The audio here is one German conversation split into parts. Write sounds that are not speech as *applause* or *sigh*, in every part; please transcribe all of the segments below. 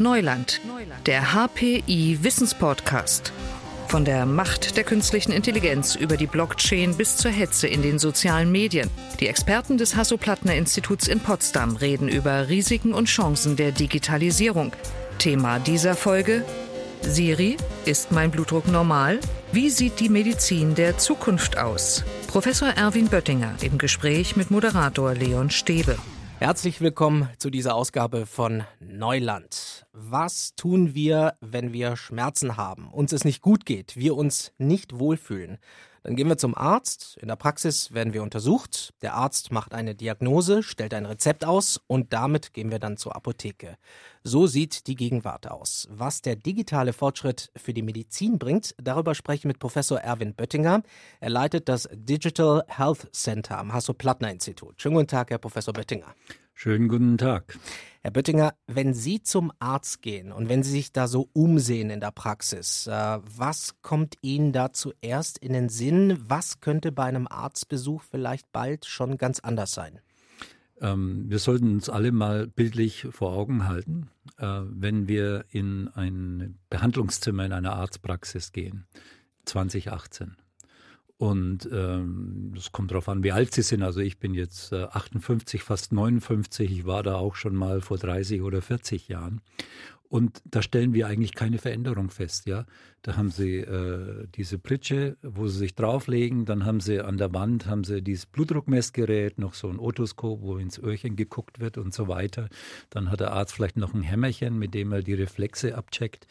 Neuland, der HPI Wissenspodcast. Von der Macht der künstlichen Intelligenz über die Blockchain bis zur Hetze in den sozialen Medien. Die Experten des Hasso-Plattner-Instituts in Potsdam reden über Risiken und Chancen der Digitalisierung. Thema dieser Folge: Siri, ist mein Blutdruck normal? Wie sieht die Medizin der Zukunft aus? Professor Erwin Böttinger im Gespräch mit Moderator Leon Stäbe. Herzlich willkommen zu dieser Ausgabe von Neuland. Was tun wir, wenn wir Schmerzen haben, uns es nicht gut geht, wir uns nicht wohlfühlen? Dann gehen wir zum Arzt. In der Praxis werden wir untersucht. Der Arzt macht eine Diagnose, stellt ein Rezept aus und damit gehen wir dann zur Apotheke. So sieht die Gegenwart aus. Was der digitale Fortschritt für die Medizin bringt, darüber spreche ich mit Professor Erwin Böttinger. Er leitet das Digital Health Center am Hasso-Plattner-Institut. Schönen guten Tag, Herr Professor Böttinger. Schönen guten Tag. Herr Böttinger, wenn Sie zum Arzt gehen und wenn Sie sich da so umsehen in der Praxis, äh, was kommt Ihnen da zuerst in den Sinn? Was könnte bei einem Arztbesuch vielleicht bald schon ganz anders sein? Ähm, wir sollten uns alle mal bildlich vor Augen halten, äh, wenn wir in ein Behandlungszimmer in einer Arztpraxis gehen, 2018. Und ähm, es kommt darauf an, wie alt Sie sind. Also ich bin jetzt äh, 58, fast 59. Ich war da auch schon mal vor 30 oder 40 Jahren. Und da stellen wir eigentlich keine Veränderung fest, ja. Da haben sie äh, diese Pritsche, wo sie sich drauflegen, dann haben sie an der Wand haben sie dieses Blutdruckmessgerät, noch so ein Otoskop, wo ins Öhrchen geguckt wird und so weiter. Dann hat der Arzt vielleicht noch ein Hämmerchen, mit dem er die Reflexe abcheckt.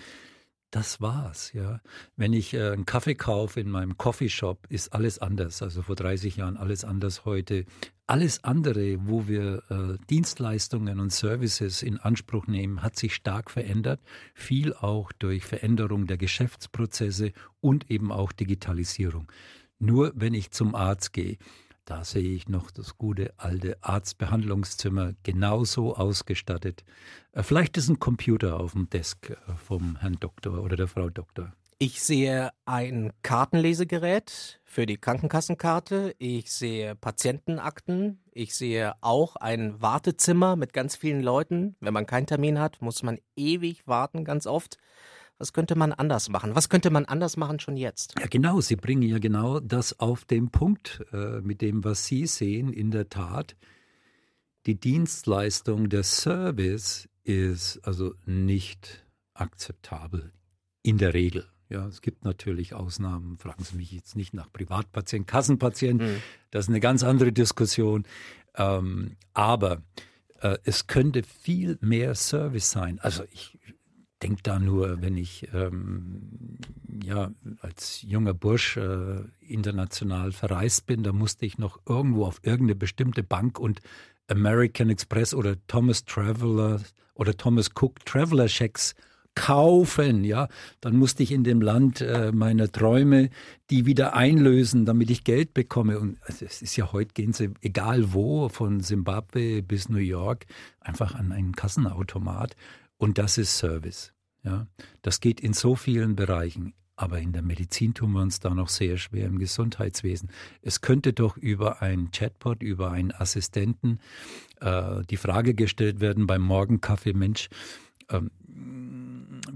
Das war's, ja. Wenn ich äh, einen Kaffee kaufe in meinem Coffeeshop, ist alles anders. Also vor 30 Jahren alles anders heute. Alles andere, wo wir äh, Dienstleistungen und Services in Anspruch nehmen, hat sich stark verändert. Viel auch durch Veränderung der Geschäftsprozesse und eben auch Digitalisierung. Nur wenn ich zum Arzt gehe, da sehe ich noch das gute alte Arztbehandlungszimmer genauso ausgestattet. Äh, vielleicht ist ein Computer auf dem Desk äh, vom Herrn Doktor oder der Frau Doktor. Ich sehe ein Kartenlesegerät für die Krankenkassenkarte. Ich sehe Patientenakten. Ich sehe auch ein Wartezimmer mit ganz vielen Leuten. Wenn man keinen Termin hat, muss man ewig warten, ganz oft. Was könnte man anders machen? Was könnte man anders machen schon jetzt? Ja, genau. Sie bringen ja genau das auf den Punkt äh, mit dem, was Sie sehen. In der Tat, die Dienstleistung, der Service ist also nicht akzeptabel. In der Regel. Ja, es gibt natürlich Ausnahmen. Fragen Sie mich jetzt nicht nach Privatpatienten, Kassenpatienten. Mhm. Das ist eine ganz andere Diskussion. Ähm, aber äh, es könnte viel mehr Service sein. Also ich denke da nur, wenn ich ähm, ja als junger Bursch äh, international verreist bin, da musste ich noch irgendwo auf irgendeine bestimmte Bank und American Express oder Thomas Traveler oder Thomas Cook Traveler Checks kaufen, ja, dann musste ich in dem Land äh, meiner Träume die wieder einlösen, damit ich Geld bekomme. Und also es ist ja heute gehen sie egal wo, von Simbabwe bis New York, einfach an einen Kassenautomat und das ist Service. Ja, das geht in so vielen Bereichen. Aber in der Medizin tun wir uns da noch sehr schwer im Gesundheitswesen. Es könnte doch über ein Chatbot, über einen Assistenten äh, die Frage gestellt werden beim Morgenkaffee, Mensch, ähm,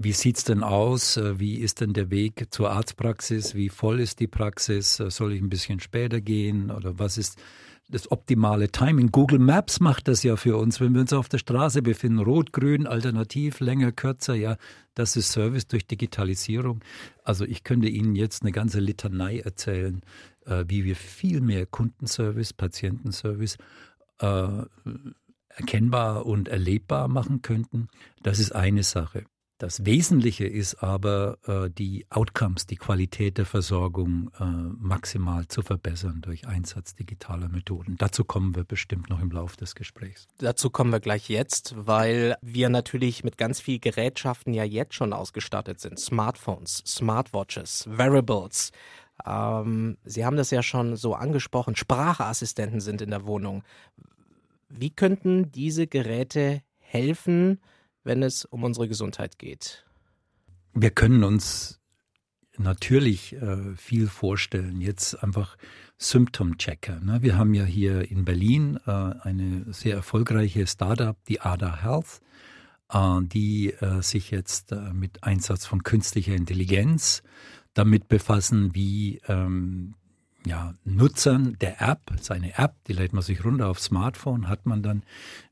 wie sieht's denn aus? Äh, wie ist denn der Weg zur Arztpraxis? Wie voll ist die Praxis? Äh, soll ich ein bisschen später gehen? Oder was ist das optimale Timing. Google Maps macht das ja für uns, wenn wir uns auf der Straße befinden. Rot, grün, alternativ, länger, kürzer. Ja, das ist Service durch Digitalisierung. Also ich könnte Ihnen jetzt eine ganze Litanei erzählen, äh, wie wir viel mehr Kundenservice, Patientenservice äh, erkennbar und erlebbar machen könnten. Das ist eine Sache. Das Wesentliche ist aber, äh, die Outcomes, die Qualität der Versorgung äh, maximal zu verbessern durch Einsatz digitaler Methoden. Dazu kommen wir bestimmt noch im Laufe des Gesprächs. Dazu kommen wir gleich jetzt, weil wir natürlich mit ganz viel Gerätschaften ja jetzt schon ausgestattet sind. Smartphones, Smartwatches, Wearables. Ähm, Sie haben das ja schon so angesprochen. Sprachassistenten sind in der Wohnung. Wie könnten diese Geräte helfen, wenn es um unsere Gesundheit geht? Wir können uns natürlich äh, viel vorstellen. Jetzt einfach Symptom-Checker. Ne? Wir haben ja hier in Berlin äh, eine sehr erfolgreiche Startup, die ADA Health. äh, die äh, sich jetzt äh, mit Einsatz von künstlicher Intelligenz damit befassen, wie ähm, ja, Nutzern der App, seine App, die lädt man sich runter aufs Smartphone, hat man dann,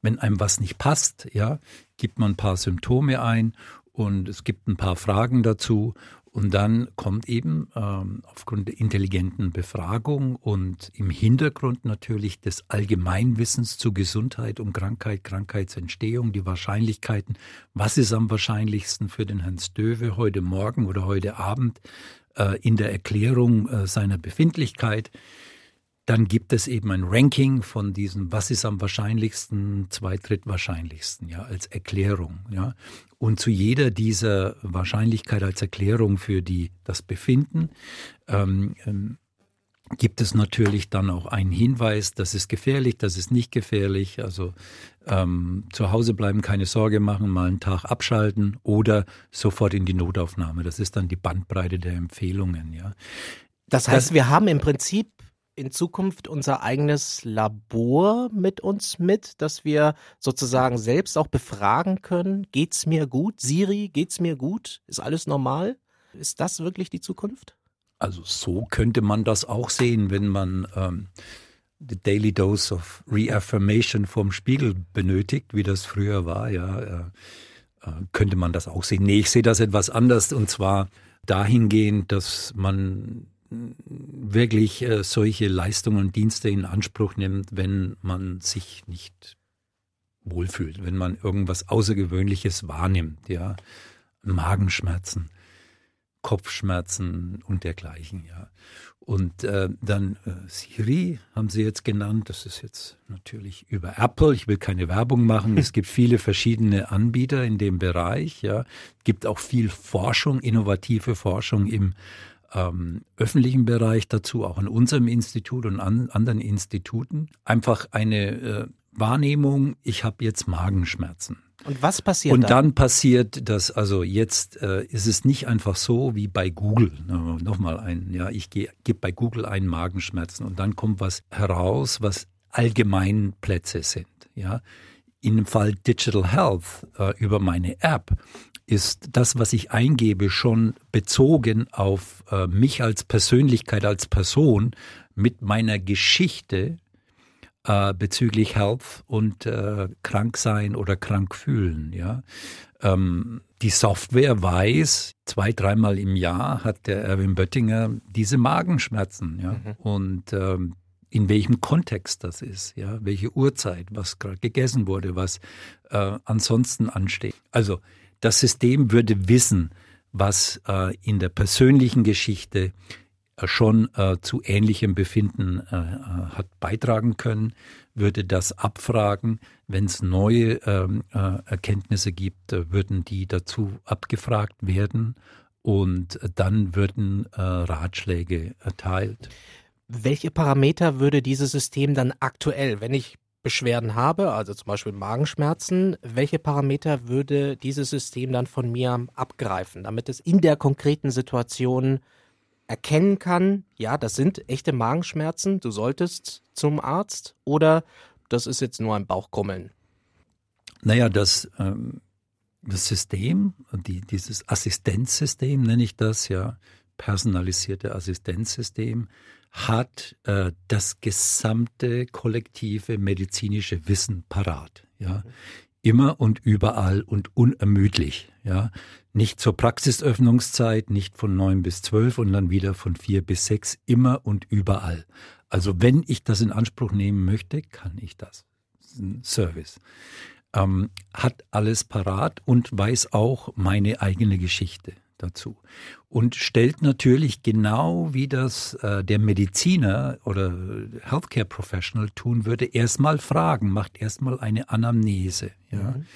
wenn einem was nicht passt, ja, gibt man ein paar Symptome ein und es gibt ein paar Fragen dazu und dann kommt eben ähm, aufgrund der intelligenten Befragung und im Hintergrund natürlich des Allgemeinwissens zu Gesundheit und Krankheit, Krankheitsentstehung, die Wahrscheinlichkeiten, was ist am wahrscheinlichsten für den Herrn Stöwe heute Morgen oder heute Abend äh, in der Erklärung äh, seiner Befindlichkeit. Dann gibt es eben ein Ranking von diesem, was ist am wahrscheinlichsten, zweitdrittwahrscheinlichsten, ja, als Erklärung, ja. Und zu jeder dieser Wahrscheinlichkeit als Erklärung für die, das Befinden, ähm, ähm, gibt es natürlich dann auch einen Hinweis, das ist gefährlich, das ist nicht gefährlich. Also ähm, zu Hause bleiben, keine Sorge machen, mal einen Tag abschalten oder sofort in die Notaufnahme. Das ist dann die Bandbreite der Empfehlungen. Ja. Das heißt, das, wir haben im Prinzip in Zukunft unser eigenes Labor mit uns mit, dass wir sozusagen selbst auch befragen können, geht's mir gut? Siri, geht's mir gut? Ist alles normal? Ist das wirklich die Zukunft? Also so könnte man das auch sehen, wenn man ähm, die Daily Dose of Reaffirmation vom Spiegel benötigt, wie das früher war, ja, äh, äh, könnte man das auch sehen. Nee, ich sehe das etwas anders und zwar dahingehend, dass man wirklich äh, solche Leistungen und Dienste in Anspruch nimmt, wenn man sich nicht wohlfühlt, wenn man irgendwas Außergewöhnliches wahrnimmt, ja, Magenschmerzen, Kopfschmerzen und dergleichen, ja. Und äh, dann äh, Siri haben sie jetzt genannt. Das ist jetzt natürlich über Apple. Ich will keine Werbung machen. Es gibt viele verschiedene Anbieter in dem Bereich. Ja, es gibt auch viel Forschung, innovative Forschung im ähm, öffentlichen Bereich dazu, auch in unserem Institut und an anderen Instituten, einfach eine äh, Wahrnehmung, ich habe jetzt Magenschmerzen. Und was passiert Und dann? dann passiert das, also jetzt äh, ist es nicht einfach so wie bei Google. Nochmal ein, ja, ich gebe bei Google ein Magenschmerzen und dann kommt was heraus, was Allgemeinplätze sind. Ja, in dem Fall Digital Health äh, über meine App ist das, was ich eingebe, schon bezogen auf äh, mich als Persönlichkeit, als Person mit meiner Geschichte äh, bezüglich Health und äh, krank sein oder krank fühlen. Ja, ähm, die Software weiß, zwei, dreimal im Jahr hat der Erwin Böttinger diese Magenschmerzen. Ja, mhm. und ähm, in welchem Kontext das ist, ja, welche Uhrzeit, was gerade gegessen wurde, was äh, ansonsten ansteht. Also das System würde wissen, was äh, in der persönlichen Geschichte äh, schon äh, zu ähnlichem Befinden äh, äh, hat beitragen können, würde das abfragen. Wenn es neue ähm, Erkenntnisse gibt, würden die dazu abgefragt werden und dann würden Ratschläge erteilt. Welche Parameter würde dieses System dann aktuell, wenn ich Beschwerden habe, also zum Beispiel Magenschmerzen, welche Parameter würde dieses System dann von mir abgreifen, damit es in der konkreten Situation erkennen kann, ja, das sind echte Magenschmerzen, du solltest zum Arzt oder das ist jetzt nur ein Bauchkrummeln? Naja, das, ähm, das System, die, dieses Assistenzsystem nenne ich das, ja, personalisierte Assistenzsystem, hat äh, das gesamte kollektive medizinische Wissen parat. Ja, immer und überall und unermüdlich. Ja, nicht zur Praxisöffnungszeit, nicht von neun bis zwölf und dann wieder von vier bis sechs, immer und überall. Also wenn ich das in Anspruch nehmen möchte, kann ich das. das ein Service. Ähm, hat alles parat und weiß auch meine eigene Geschichte dazu und stellt natürlich genau wie das äh, der Mediziner oder Healthcare Professional tun würde, erstmal Fragen, macht erstmal eine Anamnese. Ja. Mhm.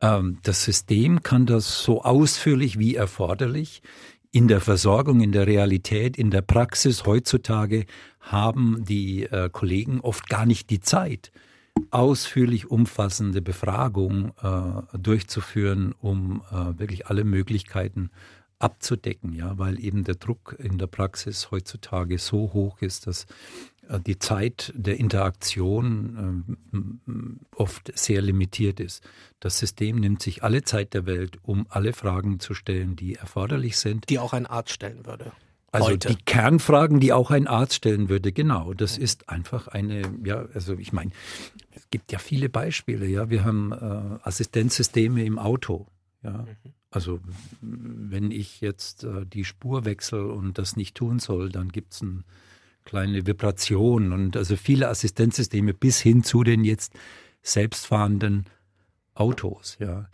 Ähm, das System kann das so ausführlich wie erforderlich in der Versorgung, in der Realität, in der Praxis heutzutage haben die äh, Kollegen oft gar nicht die Zeit, ausführlich umfassende Befragungen äh, durchzuführen, um äh, wirklich alle Möglichkeiten abzudecken, ja, weil eben der Druck in der Praxis heutzutage so hoch ist, dass äh, die Zeit der Interaktion äh, oft sehr limitiert ist. Das System nimmt sich alle Zeit der Welt, um alle Fragen zu stellen, die erforderlich sind. Die auch ein Arzt stellen würde. Also Heute. die Kernfragen, die auch ein Arzt stellen würde, genau. Das ist einfach eine, ja, also ich meine, es gibt ja viele Beispiele, ja. Wir haben äh, Assistenzsysteme im Auto, ja. Mhm. Also wenn ich jetzt äh, die Spur wechsle und das nicht tun soll, dann gibt es eine kleine Vibration und also viele Assistenzsysteme bis hin zu den jetzt selbstfahrenden Autos, ja.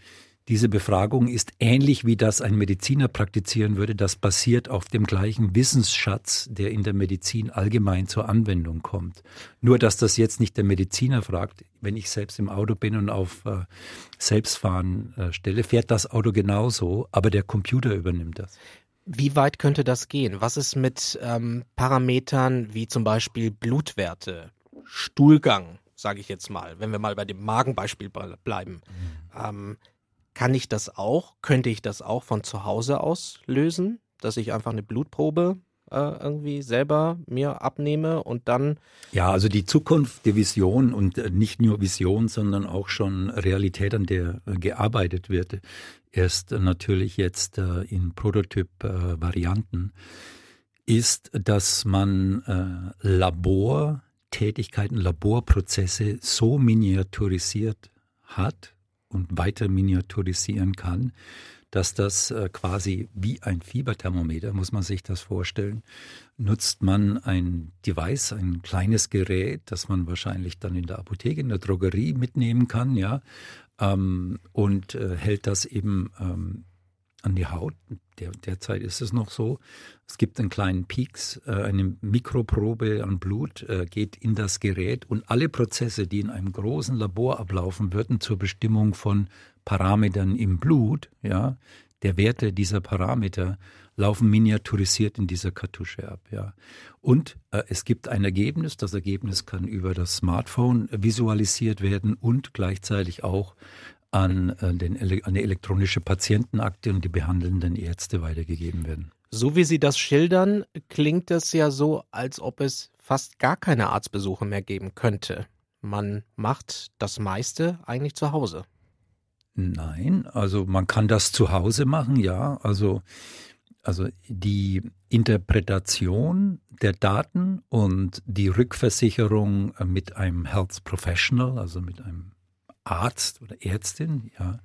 Diese Befragung ist ähnlich wie das ein Mediziner praktizieren würde. Das basiert auf dem gleichen Wissensschatz, der in der Medizin allgemein zur Anwendung kommt. Nur, dass das jetzt nicht der Mediziner fragt. Wenn ich selbst im Auto bin und auf äh, Selbstfahren äh, stelle, fährt das Auto genauso, aber der Computer übernimmt das. Wie weit könnte das gehen? Was ist mit ähm, Parametern wie zum Beispiel Blutwerte, Stuhlgang, sage ich jetzt mal, wenn wir mal bei dem Magenbeispiel bleiben? Mhm. Ähm, kann ich das auch? Könnte ich das auch von zu Hause aus lösen? Dass ich einfach eine Blutprobe irgendwie selber mir abnehme und dann. Ja, also die Zukunft, die Vision und äh, nicht nur Vision, sondern auch schon Realität, an der äh, gearbeitet wird, erst natürlich jetzt äh, in Prototyp-Varianten, ist, dass man Labortätigkeiten, Laborprozesse so miniaturisiert hat, und weiter miniaturisieren kann, dass das äh, quasi wie ein Fieberthermometer, muss man sich das vorstellen, nutzt man ein Device, ein kleines Gerät, das man wahrscheinlich dann in der Apotheke, in der Drogerie mitnehmen kann, ja, ähm, und äh, hält das eben ähm, an die Haut. Der, derzeit ist es noch so. Es gibt einen kleinen Peaks, äh, eine Mikroprobe an Blut äh, geht in das Gerät und alle Prozesse, die in einem großen Labor ablaufen würden zur Bestimmung von Parametern im Blut, ja, der Werte dieser Parameter laufen miniaturisiert in dieser Kartusche ab, ja. Und äh, es gibt ein Ergebnis, das Ergebnis kann über das Smartphone visualisiert werden und gleichzeitig auch an, äh, den, an die elektronische Patientenakte und die behandelnden Ärzte weitergegeben werden. So wie Sie das schildern, klingt es ja so, als ob es fast gar keine Arztbesuche mehr geben könnte. Man macht das meiste eigentlich zu Hause. Nein, also man kann das zu Hause machen, ja. Also, also die Interpretation der Daten und die Rückversicherung mit einem Health Professional, also mit einem Arzt oder Ärztin, ja,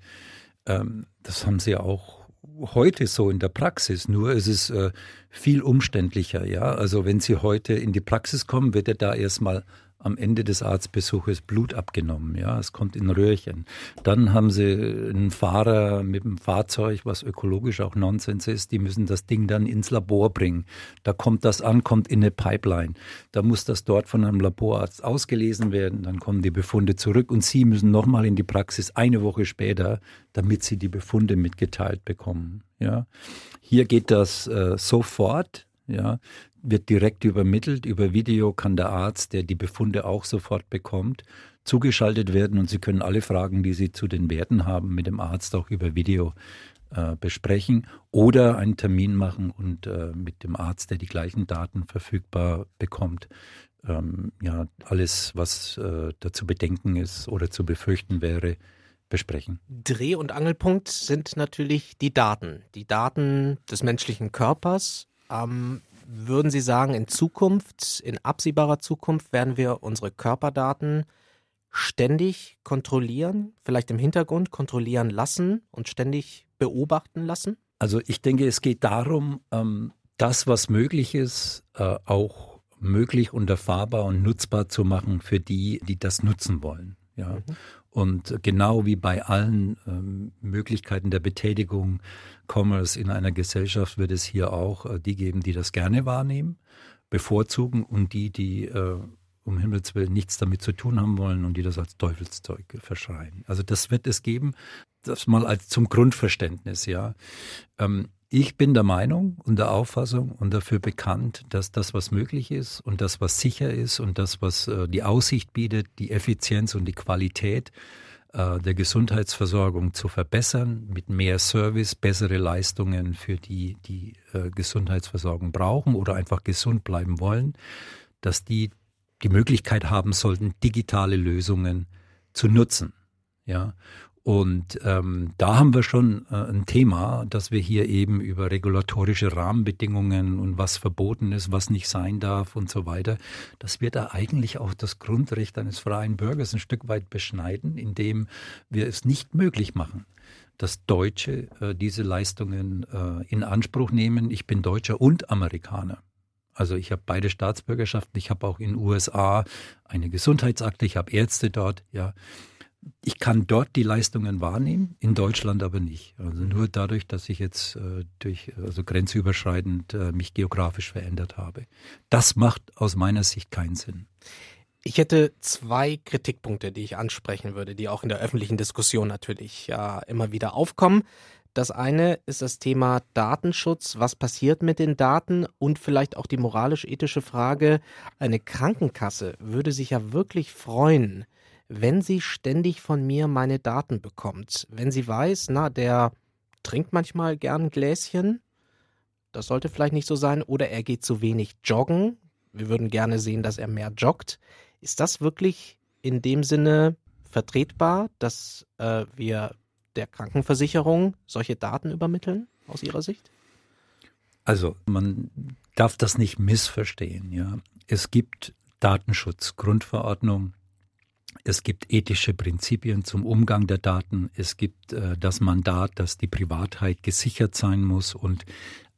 ähm, das haben sie auch heute so in der Praxis, nur ist es äh, viel umständlicher, ja. Also wenn Sie heute in die Praxis kommen, wird er da erstmal am Ende des Arztbesuches Blut abgenommen. Ja, es kommt in Röhrchen. Dann haben sie einen Fahrer mit dem Fahrzeug, was ökologisch auch Nonsens ist. Die müssen das Ding dann ins Labor bringen. Da kommt das an, kommt in eine Pipeline. Da muss das dort von einem Laborarzt ausgelesen werden. Dann kommen die Befunde zurück und sie müssen nochmal in die Praxis eine Woche später, damit sie die Befunde mitgeteilt bekommen. Ja, hier geht das äh, sofort. Ja, wird direkt übermittelt. Über Video kann der Arzt, der die Befunde auch sofort bekommt, zugeschaltet werden und Sie können alle Fragen, die Sie zu den Werten haben, mit dem Arzt auch über Video äh, besprechen oder einen Termin machen und äh, mit dem Arzt, der die gleichen Daten verfügbar bekommt, ähm, ja, alles, was äh, da zu bedenken ist oder zu befürchten wäre, besprechen. Dreh- und Angelpunkt sind natürlich die Daten. Die Daten des menschlichen Körpers. Ähm, würden Sie sagen, in Zukunft, in absehbarer Zukunft, werden wir unsere Körperdaten ständig kontrollieren, vielleicht im Hintergrund kontrollieren lassen und ständig beobachten lassen? Also ich denke, es geht darum, ähm, das, was möglich ist, äh, auch möglich und erfahrbar und nutzbar zu machen für die, die das nutzen wollen. Ja. Mhm. Und genau wie bei allen ähm, Möglichkeiten der Betätigung Commerce in einer Gesellschaft wird es hier auch äh, die geben, die das gerne wahrnehmen, bevorzugen und die, die äh, um Himmels Willen nichts damit zu tun haben wollen und die das als Teufelszeug verschreien. Also das wird es geben, das mal als zum Grundverständnis, ja. Ähm, ich bin der Meinung und der Auffassung und dafür bekannt, dass das, was möglich ist und das, was sicher ist und das, was äh, die Aussicht bietet, die Effizienz und die Qualität äh, der Gesundheitsversorgung zu verbessern, mit mehr Service, bessere Leistungen für die, die äh, Gesundheitsversorgung brauchen oder einfach gesund bleiben wollen, dass die die Möglichkeit haben sollten, digitale Lösungen zu nutzen. Ja, und ähm, da haben wir schon äh, ein Thema, dass wir hier eben über regulatorische Rahmenbedingungen und was verboten ist, was nicht sein darf und so weiter, dass wir da eigentlich auch das Grundrecht eines freien Bürgers ein Stück weit beschneiden, indem wir es nicht möglich machen, dass Deutsche äh, diese Leistungen äh, in Anspruch nehmen. Ich bin Deutscher und Amerikaner. Also ich habe beide Staatsbürgerschaften. Ich habe auch in den USA eine Gesundheitsakte. Ich habe Ärzte dort. Ja, ich kann dort die Leistungen wahrnehmen, in Deutschland aber nicht. Also nur dadurch, dass ich jetzt äh, durch also grenzüberschreitend äh, mich geografisch verändert habe. Das macht aus meiner Sicht keinen Sinn. Ich hätte zwei Kritikpunkte, die ich ansprechen würde, die auch in der öffentlichen Diskussion natürlich ja immer wieder aufkommen. Das eine ist das Thema Datenschutz. Was passiert mit den Daten? Und vielleicht auch die moralisch-ethische Frage. Eine Krankenkasse würde sich ja wirklich freuen, wenn sie ständig von mir meine Daten bekommt, wenn sie weiß, na, der trinkt manchmal gern ein Gläschen, das sollte vielleicht nicht so sein, oder er geht zu wenig joggen, wir würden gerne sehen, dass er mehr joggt. Ist das wirklich in dem Sinne vertretbar, dass äh, wir der Krankenversicherung solche Daten übermitteln, aus Ihrer Sicht? Also man darf das nicht missverstehen. Ja, es gibt Datenschutzgrundverordnung, es gibt ethische Prinzipien zum Umgang der Daten. Es gibt äh, das Mandat, dass die Privatheit gesichert sein muss und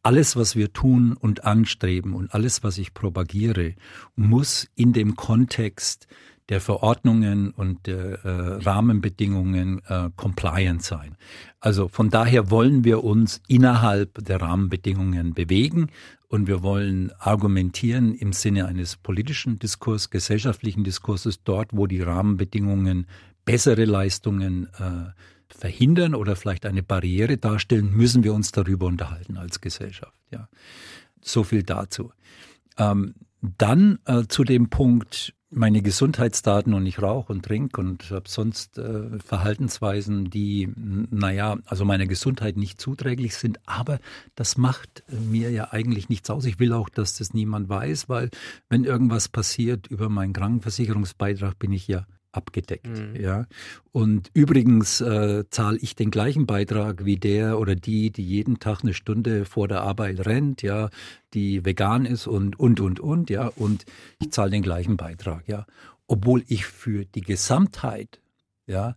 alles, was wir tun und anstreben und alles, was ich propagiere, muss in dem Kontext der Verordnungen und der äh, Rahmenbedingungen äh, compliant sein. Also von daher wollen wir uns innerhalb der Rahmenbedingungen bewegen und wir wollen argumentieren im Sinne eines politischen Diskurs, gesellschaftlichen Diskurses, dort, wo die Rahmenbedingungen bessere Leistungen äh, verhindern oder vielleicht eine Barriere darstellen, müssen wir uns darüber unterhalten als Gesellschaft. Ja, so viel dazu. Ähm, dann äh, zu dem Punkt, meine Gesundheitsdaten und ich rauche und trinke und habe sonst äh, Verhaltensweisen, die, naja, also meiner Gesundheit nicht zuträglich sind. Aber das macht mir ja eigentlich nichts aus. Ich will auch, dass das niemand weiß, weil wenn irgendwas passiert über meinen Krankenversicherungsbeitrag, bin ich ja abgedeckt. Mhm. Ja. Und übrigens äh, zahle ich den gleichen Beitrag wie der oder die, die jeden Tag eine Stunde vor der Arbeit rennt, ja, die vegan ist und und und und, ja, und ich zahle den gleichen Beitrag, ja, obwohl ich für die Gesamtheit, ja,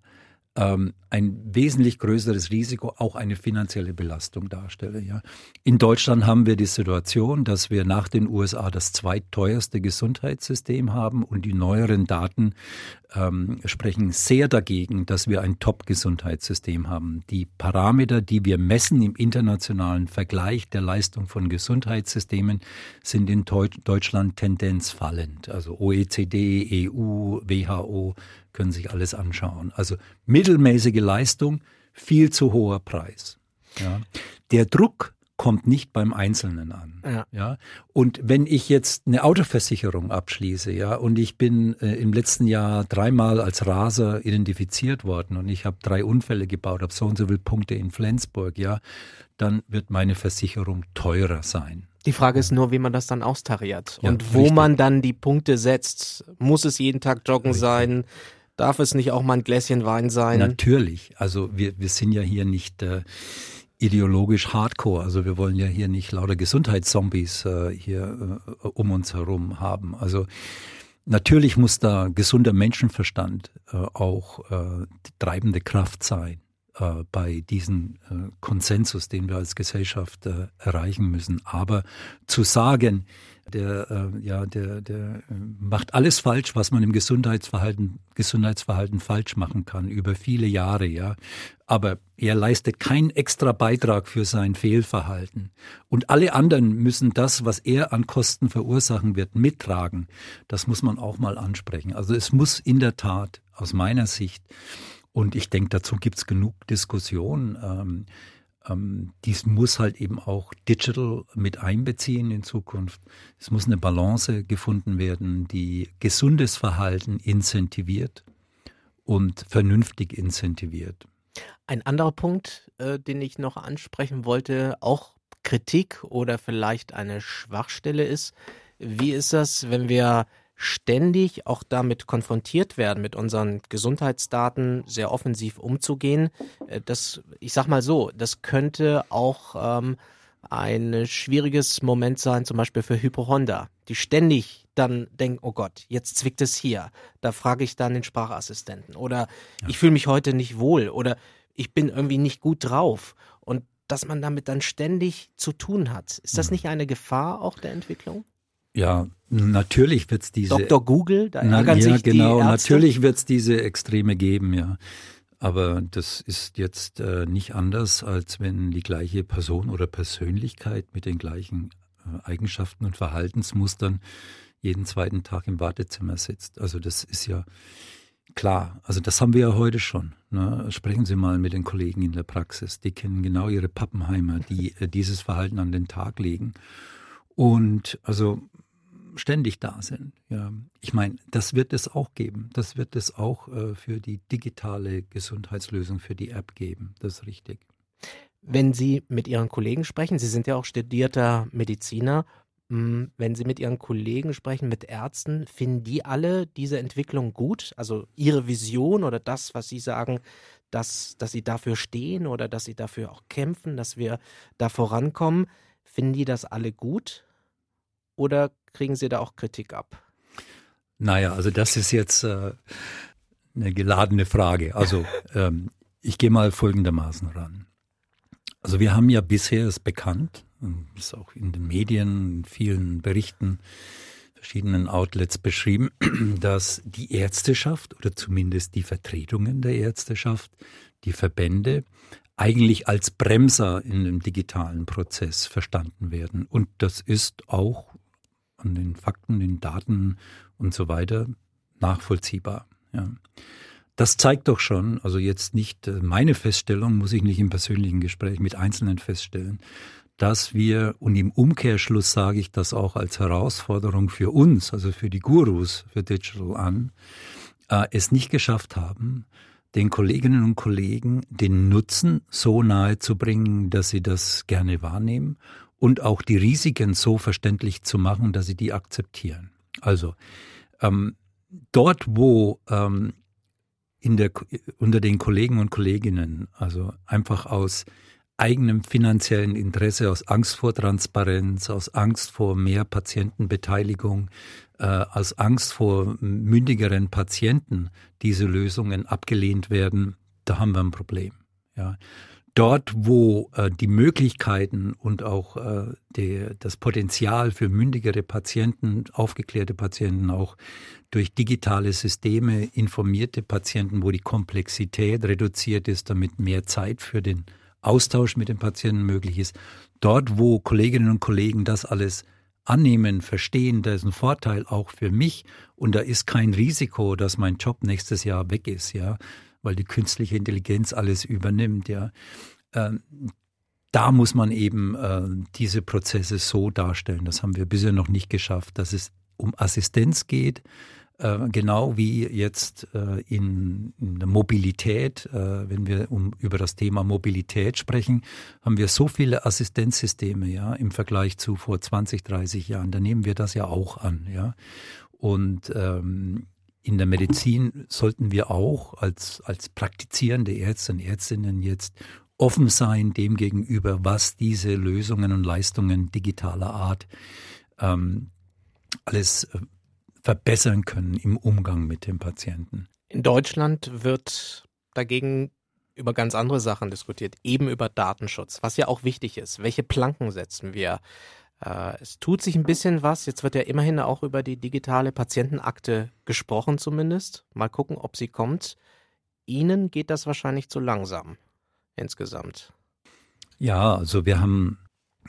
ähm, ein wesentlich größeres Risiko, auch eine finanzielle Belastung darstelle. Ja. In Deutschland haben wir die Situation, dass wir nach den USA das zweitteuerste Gesundheitssystem haben und die neueren Daten ähm, sprechen sehr dagegen, dass wir ein Top-Gesundheitssystem haben. Die Parameter, die wir messen im internationalen Vergleich der Leistung von Gesundheitssystemen, sind in Deutschland Tendenz fallend. Also OECD, EU, WHO können sich alles anschauen. Also mittelmäßige Leistung, viel zu hoher Preis. Ja. Der Druck kommt nicht beim Einzelnen an. Ja. ja. Und wenn ich jetzt eine Autoversicherung abschließe, ja, und ich bin äh, im letzten Jahr dreimal als Raser identifiziert worden und ich habe drei Unfälle gebaut, habe so und so viele Punkte in Flensburg, ja, dann wird meine Versicherung teurer sein. Die Frage ist nur, wie man das dann austariert ja, und wo richtig. man dann die Punkte setzt. Muss es jeden Tag joggen richtig. sein? Darf es nicht auch mal ein Gläschen Wein sein? Natürlich. Also wir, wir sind ja hier nicht äh, ideologisch hardcore. Also wir wollen ja hier nicht lauter Gesundheitszombies äh, hier äh, um uns herum haben. Also natürlich muss da gesunder Menschenverstand äh, auch äh, die treibende Kraft sein äh, bei diesem äh, Konsensus, den wir als Gesellschaft äh, erreichen müssen. Aber zu sagen, der, äh, ja, der, der äh, macht alles falsch, was man im Gesundheitsverhalten, Gesundheitsverhalten falsch machen kann, über viele Jahre, ja. Aber er leistet keinen extra Beitrag für sein Fehlverhalten. Und alle anderen müssen das, was er an Kosten verursachen wird, mittragen. Das muss man auch mal ansprechen. Also es muss in der Tat aus meiner Sicht, und ich denke, dazu gibt es genug Diskussionen, ähm, ähm, dies muss halt eben auch digital mit einbeziehen in Zukunft. Es muss eine Balance gefunden werden, die gesundes Verhalten incentiviert und vernünftig incentiviert. Ein anderer Punkt, äh, den ich noch ansprechen wollte, auch Kritik oder vielleicht eine Schwachstelle ist, wie ist das, wenn wir ständig auch damit konfrontiert werden, mit unseren Gesundheitsdaten sehr offensiv umzugehen. Äh, das, ich sag mal so, das könnte auch ähm, ein schwieriges Moment sein, zum Beispiel für Hypochonder, die ständig dann denken, oh Gott, jetzt zwickt es hier. Da frage ich dann den Sprachassistenten. Oder ja. ich fühle mich heute nicht wohl oder ich bin irgendwie nicht gut drauf. Und dass man damit dann ständig zu tun hat. Ist das mhm. nicht eine Gefahr auch der Entwicklung? Ja, natürlich wird es diese. Dr. Google, da ärgern na, ja, sich genau, die Ärzte. natürlich wird es diese Extreme geben, ja. Aber das ist jetzt äh, nicht anders, als wenn die gleiche Person oder Persönlichkeit mit den gleichen äh, Eigenschaften und Verhaltensmustern jeden zweiten Tag im Wartezimmer sitzt. Also das ist ja klar. Also das haben wir ja heute schon. Ne? Sprechen Sie mal mit den Kollegen in der Praxis. Die kennen genau ihre Pappenheimer, die äh, dieses Verhalten an den Tag legen. Und also ständig da sind. Ja, ich meine, das wird es auch geben. Das wird es auch äh, für die digitale Gesundheitslösung, für die App geben. Das ist richtig. Wenn Sie mit Ihren Kollegen sprechen, Sie sind ja auch studierter Mediziner, hm, wenn Sie mit Ihren Kollegen sprechen, mit Ärzten, finden die alle diese Entwicklung gut? Also Ihre Vision oder das, was Sie sagen, dass, dass Sie dafür stehen oder dass Sie dafür auch kämpfen, dass wir da vorankommen, finden die das alle gut? Oder kriegen Sie da auch Kritik ab? Naja, also das ist jetzt äh, eine geladene Frage. Also *laughs* ähm, ich gehe mal folgendermaßen ran. Also wir haben ja bisher es bekannt, ist auch in den Medien, in vielen Berichten, verschiedenen Outlets beschrieben, *clears throat* dass die Ärzteschaft oder zumindest die Vertretungen der Ärzteschaft, die Verbände, eigentlich als Bremser in dem digitalen Prozess verstanden werden. Und das ist auch an den Fakten, den Daten und so weiter nachvollziehbar. Ja. Das zeigt doch schon, also jetzt nicht äh, meine Feststellung, muss ich nicht im persönlichen Gespräch mit Einzelnen feststellen, dass wir, und im Umkehrschluss sage ich das auch als Herausforderung für uns, also für die Gurus für Digital an, äh, es nicht geschafft haben, den Kolleginnen und Kollegen den Nutzen so nahe zu bringen, dass sie das gerne wahrnehmen und auch die Risiken so verständlich zu machen, dass sie die akzeptieren. Also ähm, dort, wo ähm, in der, unter den Kollegen und Kolleginnen, also einfach aus eigenem finanziellen Interesse, aus Angst vor Transparenz, aus Angst vor mehr Patientenbeteiligung, äh, aus Angst vor mündigeren Patienten diese Lösungen abgelehnt werden, da haben wir ein Problem. Ja dort, wo äh, die Möglichkeiten und auch äh, die, das Potenzial für mündigere Patienten, aufgeklärte Patienten, auch durch digitale Systeme informierte Patienten, wo die Komplexität reduziert ist, damit mehr Zeit für den Austausch mit den Patienten möglich ist. Dort, wo Kolleginnen und Kollegen das alles annehmen, verstehen, da ist ein Vorteil auch für mich und da ist kein Risiko, dass mein Job nächstes Jahr weg ist, ja weil die künstliche Intelligenz alles übernimmt, ja. Ähm, da muss man eben äh, diese Prozesse so darstellen. Das haben wir bisher noch nicht geschafft, dass es um Assistenz geht, äh, genau wie jetzt äh, in, in, der Mobilität. Äh, wenn wir um, über das Thema Mobilität sprechen, haben wir so viele Assistenzsysteme, ja, im Vergleich zu vor 20, 30 Jahren. Da nehmen wir das ja auch an, ja. Und ähm, in der Medizin sollten wir auch als, als praktizierende Ärzte und Ärztinnen jetzt offen sein dem gegenüber, was diese Lösungen und Leistungen digitaler Art ähm, alles äh, verbessern können im Umgang mit dem Patienten. In Deutschland wird dagegen über ganz andere Sachen diskutiert, eben über Datenschutz, was ja auch wichtig ist. Welche Planken setzen wir? Äh, es tut sich ein bisschen was. Jetzt wird ja immerhin auch über die digitale Patientenakte gesprochen zumindest. Mal gucken, ob sie kommt. Ihnen geht das wahrscheinlich zu langsam insgesamt. Ja, also wir haben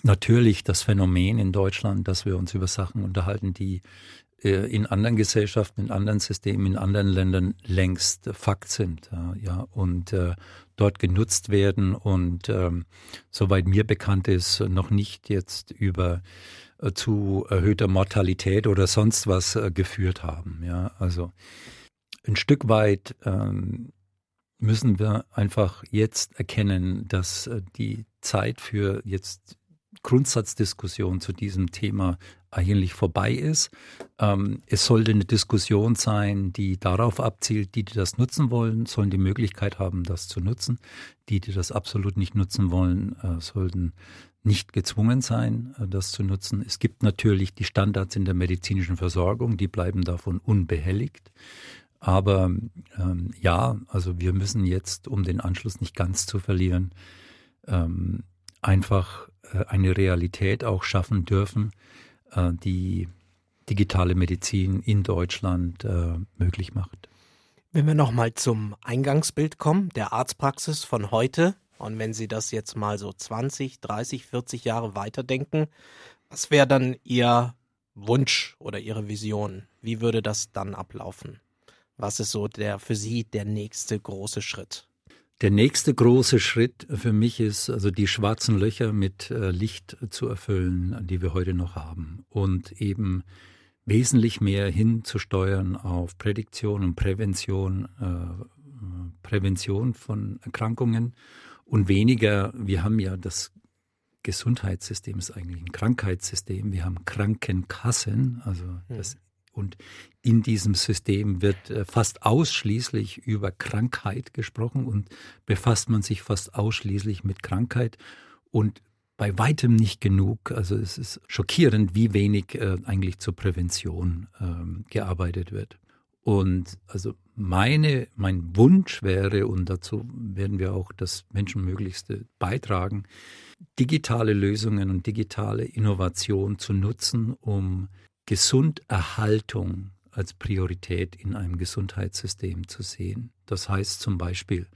natürlich das Phänomen in Deutschland, dass wir uns über Sachen unterhalten, die in anderen Gesellschaften, in anderen Systemen, in anderen Ländern längst Fakt sind, ja, und äh, dort genutzt werden und ähm, soweit mir bekannt ist, noch nicht jetzt über äh, zu erhöhter Mortalität oder sonst was äh, geführt haben, ja, also ein Stück weit ähm, müssen wir einfach jetzt erkennen, dass äh, die Zeit für jetzt Grundsatzdiskussion zu diesem Thema eigentlich vorbei ist. Ähm, es sollte eine Diskussion sein, die darauf abzielt, die, die das nutzen wollen, sollen die Möglichkeit haben, das zu nutzen. Die, die das absolut nicht nutzen wollen, äh, sollten nicht gezwungen sein, äh, das zu nutzen. Es gibt natürlich die Standards in der medizinischen Versorgung, die bleiben davon unbehelligt. Aber ähm, ja, also wir müssen jetzt, um den Anschluss nicht ganz zu verlieren, ähm, einfach eine Realität auch schaffen dürfen, äh, die digitale Medizin in Deutschland äh, möglich macht. Wenn wir nochmal zum Eingangsbild kommen, der Arztpraxis von heute, und wenn Sie das jetzt mal so 20, 30, 40 Jahre weiterdenken, was wäre dann Ihr Wunsch oder Ihre Vision? Wie würde das dann ablaufen? Was ist so der für Sie der nächste große Schritt? Der nächste große Schritt für mich ist, also die schwarzen Löcher mit äh, Licht zu erfüllen, die wir heute noch haben. Und eben wesentlich mehr hinzusteuern auf Prädiktion und Prävention, äh, Prävention von Erkrankungen und weniger, wir haben ja das Gesundheitssystem ist eigentlich ein Krankheitssystem. Wir haben Krankenkassen, also das und in diesem System wird äh, fast ausschließlich über Krankheit gesprochen und befasst man sich fast ausschließlich mit Krankheit und bei weitem nicht genug. Also es ist schockierend, wie wenig äh, eigentlich zur Prävention ähm, gearbeitet wird. Und also meine, mein Wunsch wäre, und dazu werden wir auch das Menschenmöglichste beitragen, digitale Lösungen und digitale Innovation zu nutzen, um Gesunderhaltung als Priorität in einem Gesundheitssystem zu sehen. Das heißt zum Beispiel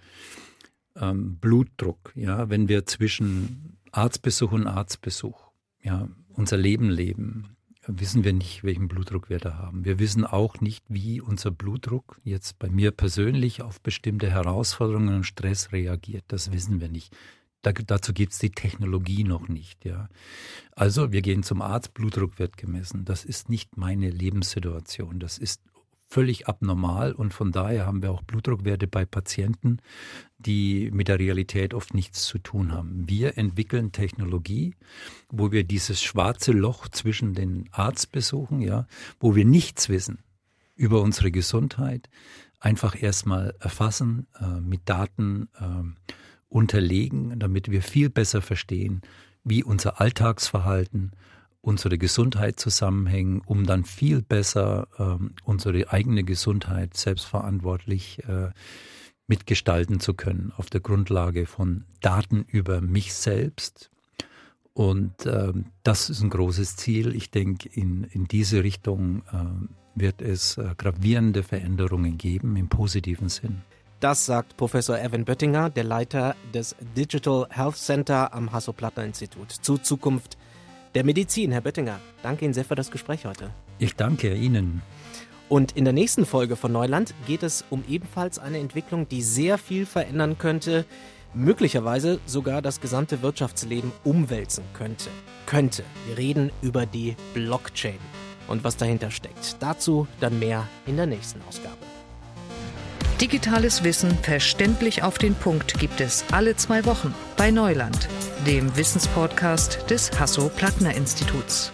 ähm, Blutdruck, ja, wenn wir zwischen Arztbesuch und Arztbesuch ja, unser Leben leben, wissen wir nicht, welchen Blutdruck wir da haben. Wir wissen auch nicht, wie unser Blutdruck jetzt bei mir persönlich auf bestimmte Herausforderungen und Stress reagiert. Das wissen wir nicht. Da, dazu gibt es die Technologie noch nicht. Ja. Also wir gehen zum Arzt, Blutdruck wird gemessen. Das ist nicht meine Lebenssituation. Das ist völlig abnormal und von daher haben wir auch Blutdruckwerte bei Patienten, die mit der Realität oft nichts zu tun haben. Wir entwickeln Technologie, wo wir dieses schwarze Loch zwischen den Arztbesuchen, ja, wo wir nichts wissen über unsere Gesundheit, einfach erstmal erfassen äh, mit Daten. Äh, unterlegen, damit wir viel besser verstehen, wie unser Alltagsverhalten, unsere Gesundheit zusammenhängen, um dann viel besser äh, unsere eigene Gesundheit selbstverantwortlich äh, mitgestalten zu können auf der Grundlage von Daten über mich selbst. Und äh, das ist ein großes Ziel. Ich denke, in, in diese Richtung äh, wird es äh, gravierende Veränderungen geben im positiven Sinn. Das sagt Professor Evan Böttinger, der Leiter des Digital Health Center am Hasso-Plattner-Institut zur Zukunft der Medizin. Herr Böttinger, danke Ihnen sehr für das Gespräch heute. Ich danke Ihnen. Und in der nächsten Folge von Neuland geht es um ebenfalls eine Entwicklung, die sehr viel verändern könnte, möglicherweise sogar das gesamte Wirtschaftsleben umwälzen könnte. Könnte. Wir reden über die Blockchain und was dahinter steckt. Dazu dann mehr in der nächsten Ausgabe. Digitales Wissen verständlich auf den Punkt gibt es alle zwei Wochen bei Neuland, dem Wissenspodcast des Hasso-Plattner-Instituts.